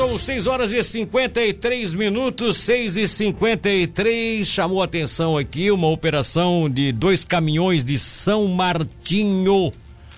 são 6 horas e 53 minutos, 6 e 53 Chamou atenção aqui uma operação de dois caminhões de São Martinho,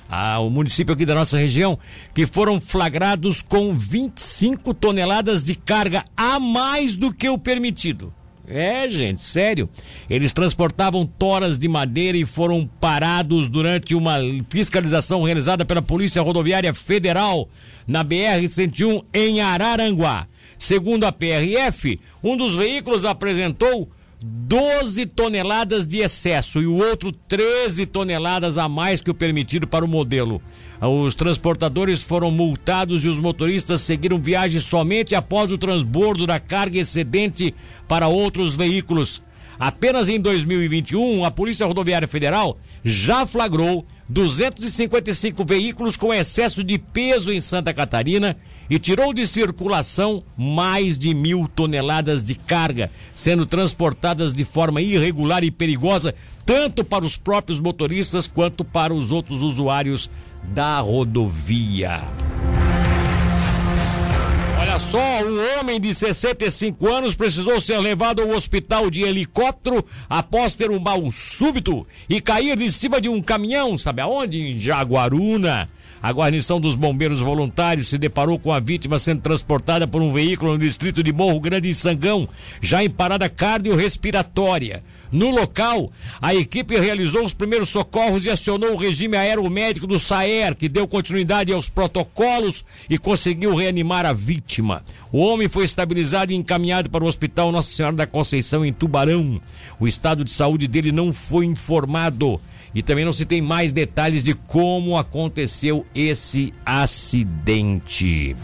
ah, o município aqui da nossa região, que foram flagrados com 25 toneladas de carga a mais do que o permitido. É, gente, sério. Eles transportavam toras de madeira e foram parados durante uma fiscalização realizada pela Polícia Rodoviária Federal na BR-101 em Araranguá. Segundo a PRF, um dos veículos apresentou 12 toneladas de excesso e o outro 13 toneladas a mais que o permitido para o modelo. Os transportadores foram multados e os motoristas seguiram viagem somente após o transbordo da carga excedente para outros veículos. Apenas em 2021, a Polícia Rodoviária Federal já flagrou 255 veículos com excesso de peso em Santa Catarina e tirou de circulação mais de mil toneladas de carga, sendo transportadas de forma irregular e perigosa, tanto para os próprios motoristas quanto para os outros usuários da rodovia. Olha só, um homem de 65 anos precisou ser levado ao hospital de helicóptero após ter um mal súbito e cair de cima de um caminhão, sabe aonde? Em Jaguaruna. A guarnição dos bombeiros voluntários se deparou com a vítima sendo transportada por um veículo no distrito de Morro Grande em Sangão, já em parada cardiorrespiratória. No local, a equipe realizou os primeiros socorros e acionou o regime aeromédico do SAER, que deu continuidade aos protocolos e conseguiu reanimar a vítima. O homem foi estabilizado e encaminhado para o Hospital Nossa Senhora da Conceição, em Tubarão. O estado de saúde dele não foi informado. E também não se tem mais detalhes de como aconteceu esse acidente.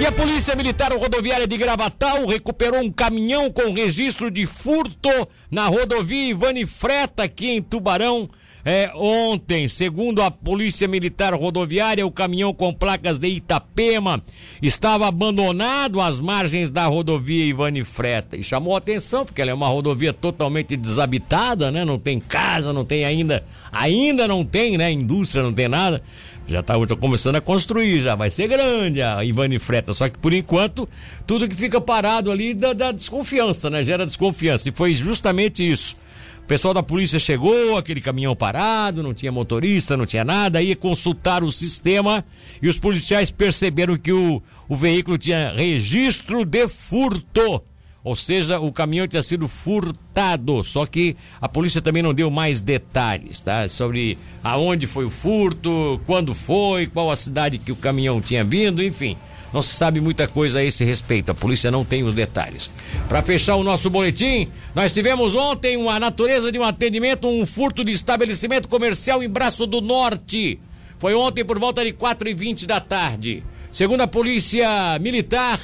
E a Polícia Militar Rodoviária de Gravatal recuperou um caminhão com registro de furto na rodovia Ivani Freta, aqui em Tubarão. É, ontem, segundo a Polícia Militar Rodoviária, o caminhão com placas de Itapema estava abandonado às margens da rodovia Ivani Freta. E chamou atenção, porque ela é uma rodovia totalmente desabitada, né? Não tem casa, não tem ainda. Ainda não tem, né? Indústria, não tem nada. Já está começando a construir, já vai ser grande a Ivani Freta. Só que por enquanto, tudo que fica parado ali dá, dá desconfiança, né? Gera desconfiança. E foi justamente isso. O pessoal da polícia chegou, aquele caminhão parado, não tinha motorista, não tinha nada, aí consultaram o sistema e os policiais perceberam que o, o veículo tinha registro de furto. Ou seja, o caminhão tinha sido furtado. Só que a polícia também não deu mais detalhes, tá? Sobre aonde foi o furto, quando foi, qual a cidade que o caminhão tinha vindo, enfim. Não se sabe muita coisa a esse respeito, a polícia não tem os detalhes. Para fechar o nosso boletim, nós tivemos ontem uma natureza de um atendimento, um furto de estabelecimento comercial em Braço do Norte. Foi ontem por volta de 4 e 20 da tarde. Segundo a polícia militar,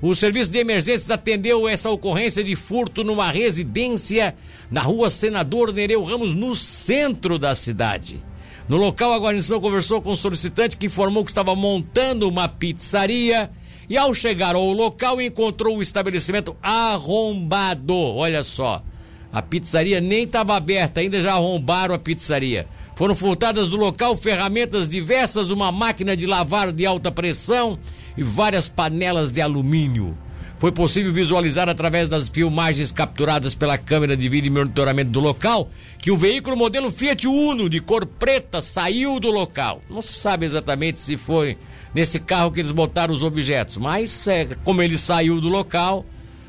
o serviço de emergências atendeu essa ocorrência de furto numa residência na rua Senador Nereu Ramos, no centro da cidade. No local, a guarnição conversou com o solicitante que informou que estava montando uma pizzaria e, ao chegar ao local, encontrou o estabelecimento arrombado. Olha só, a pizzaria nem estava aberta, ainda já arrombaram a pizzaria. Foram furtadas do local ferramentas diversas, uma máquina de lavar de alta pressão e várias panelas de alumínio. Foi possível visualizar através das filmagens capturadas pela câmera de vídeo e monitoramento do local que o veículo modelo Fiat Uno de cor preta saiu do local. Não se sabe exatamente se foi nesse carro que eles botaram os objetos, mas é, como ele saiu do local,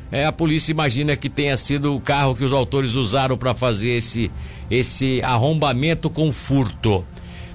é, a polícia imagina que tenha sido o carro que os autores usaram para fazer esse, esse arrombamento com furto.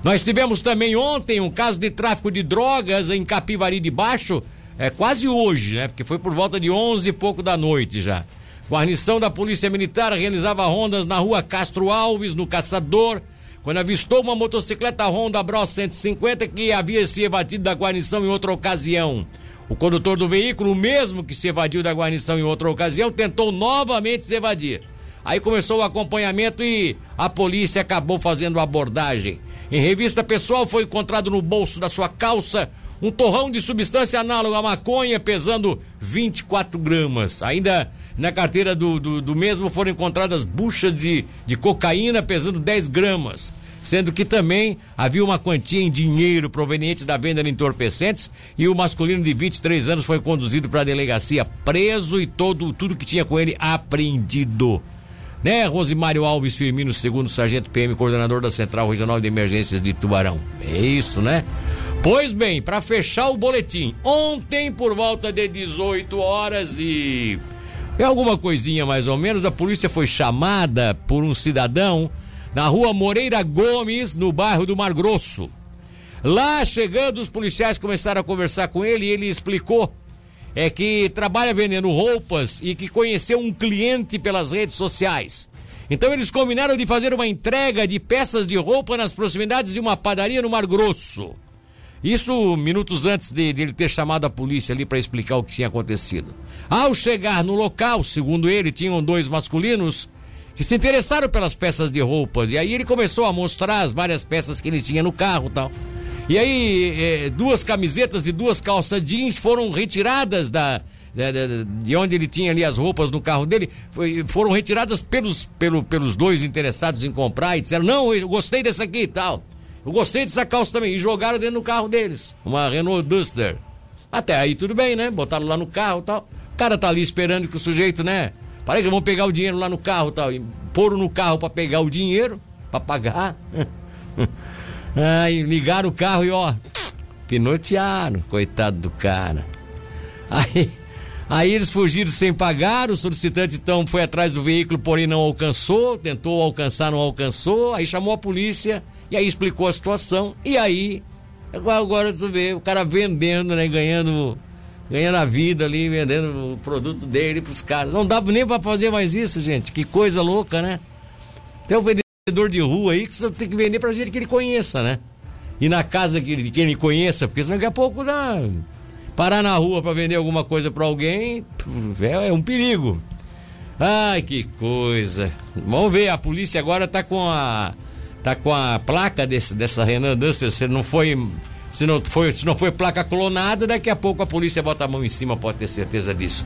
Nós tivemos também ontem um caso de tráfico de drogas em Capivari de Baixo é quase hoje, né? Porque foi por volta de 11 e pouco da noite já. Guarnição da Polícia Militar realizava rondas na rua Castro Alves, no Caçador, quando avistou uma motocicleta Honda Bros 150 que havia se evadido da guarnição em outra ocasião. O condutor do veículo, o mesmo que se evadiu da guarnição em outra ocasião, tentou novamente se evadir. Aí começou o acompanhamento e a polícia acabou fazendo abordagem. Em revista pessoal foi encontrado no bolso da sua calça um torrão de substância análoga à maconha pesando 24 gramas. Ainda na carteira do, do, do mesmo foram encontradas buchas de, de cocaína pesando 10 gramas. sendo que também havia uma quantia em dinheiro proveniente da venda de entorpecentes e o masculino de 23 anos foi conduzido para a delegacia preso e todo tudo que tinha com ele apreendido. Né, Rosimário Alves Firmino, segundo sargento PM, coordenador da Central Regional de Emergências de Tubarão. É isso, né? Pois bem, para fechar o boletim, ontem por volta de 18 horas e é alguma coisinha mais ou menos, a polícia foi chamada por um cidadão na rua Moreira Gomes, no bairro do Mar Grosso. Lá chegando, os policiais começaram a conversar com ele e ele explicou é que trabalha vendendo roupas e que conheceu um cliente pelas redes sociais. Então eles combinaram de fazer uma entrega de peças de roupa nas proximidades de uma padaria no Mar Grosso. Isso minutos antes de, de ele ter chamado a polícia ali para explicar o que tinha acontecido. Ao chegar no local, segundo ele, tinham dois masculinos que se interessaram pelas peças de roupas. E aí ele começou a mostrar as várias peças que ele tinha no carro tal. E aí, é, duas camisetas e duas calças jeans foram retiradas da, de, de, onde ele tinha ali as roupas no carro dele, foi, foram retiradas pelos, pelo, pelos dois interessados em comprar e disseram: Não, eu gostei dessa aqui e tal. Eu gostei dessa calça também. E jogaram dentro do carro deles. Uma Renault Duster. Até aí tudo bem, né? Botaram lá no carro e tal. O cara tá ali esperando que o sujeito, né? Parei que vão pegar o dinheiro lá no carro tal. E foram no carro para pegar o dinheiro, para pagar. Aí ligaram o carro e ó, pinotearam, coitado do cara. Aí, aí eles fugiram sem pagar, o solicitante então foi atrás do veículo, porém não alcançou, tentou alcançar, não alcançou, aí chamou a polícia e aí explicou a situação. E aí, agora, você vê, o cara vendendo, né, ganhando ganhando a vida ali, vendendo o produto dele pros caras. Não dá nem para fazer mais isso, gente. Que coisa louca, né? Um vendedor de rua aí que você tem que vender pra gente que ele conheça, né? E na casa que, de quem ele conheça, porque senão daqui a pouco dá. Parar na rua para vender alguma coisa para alguém é, é um perigo. Ai, que coisa. Vamos ver, a polícia agora tá com a tá com a placa desse, dessa Renan Duster, se não foi se não foi, se não foi placa clonada, daqui a pouco a polícia bota a mão em cima, pode ter certeza disso.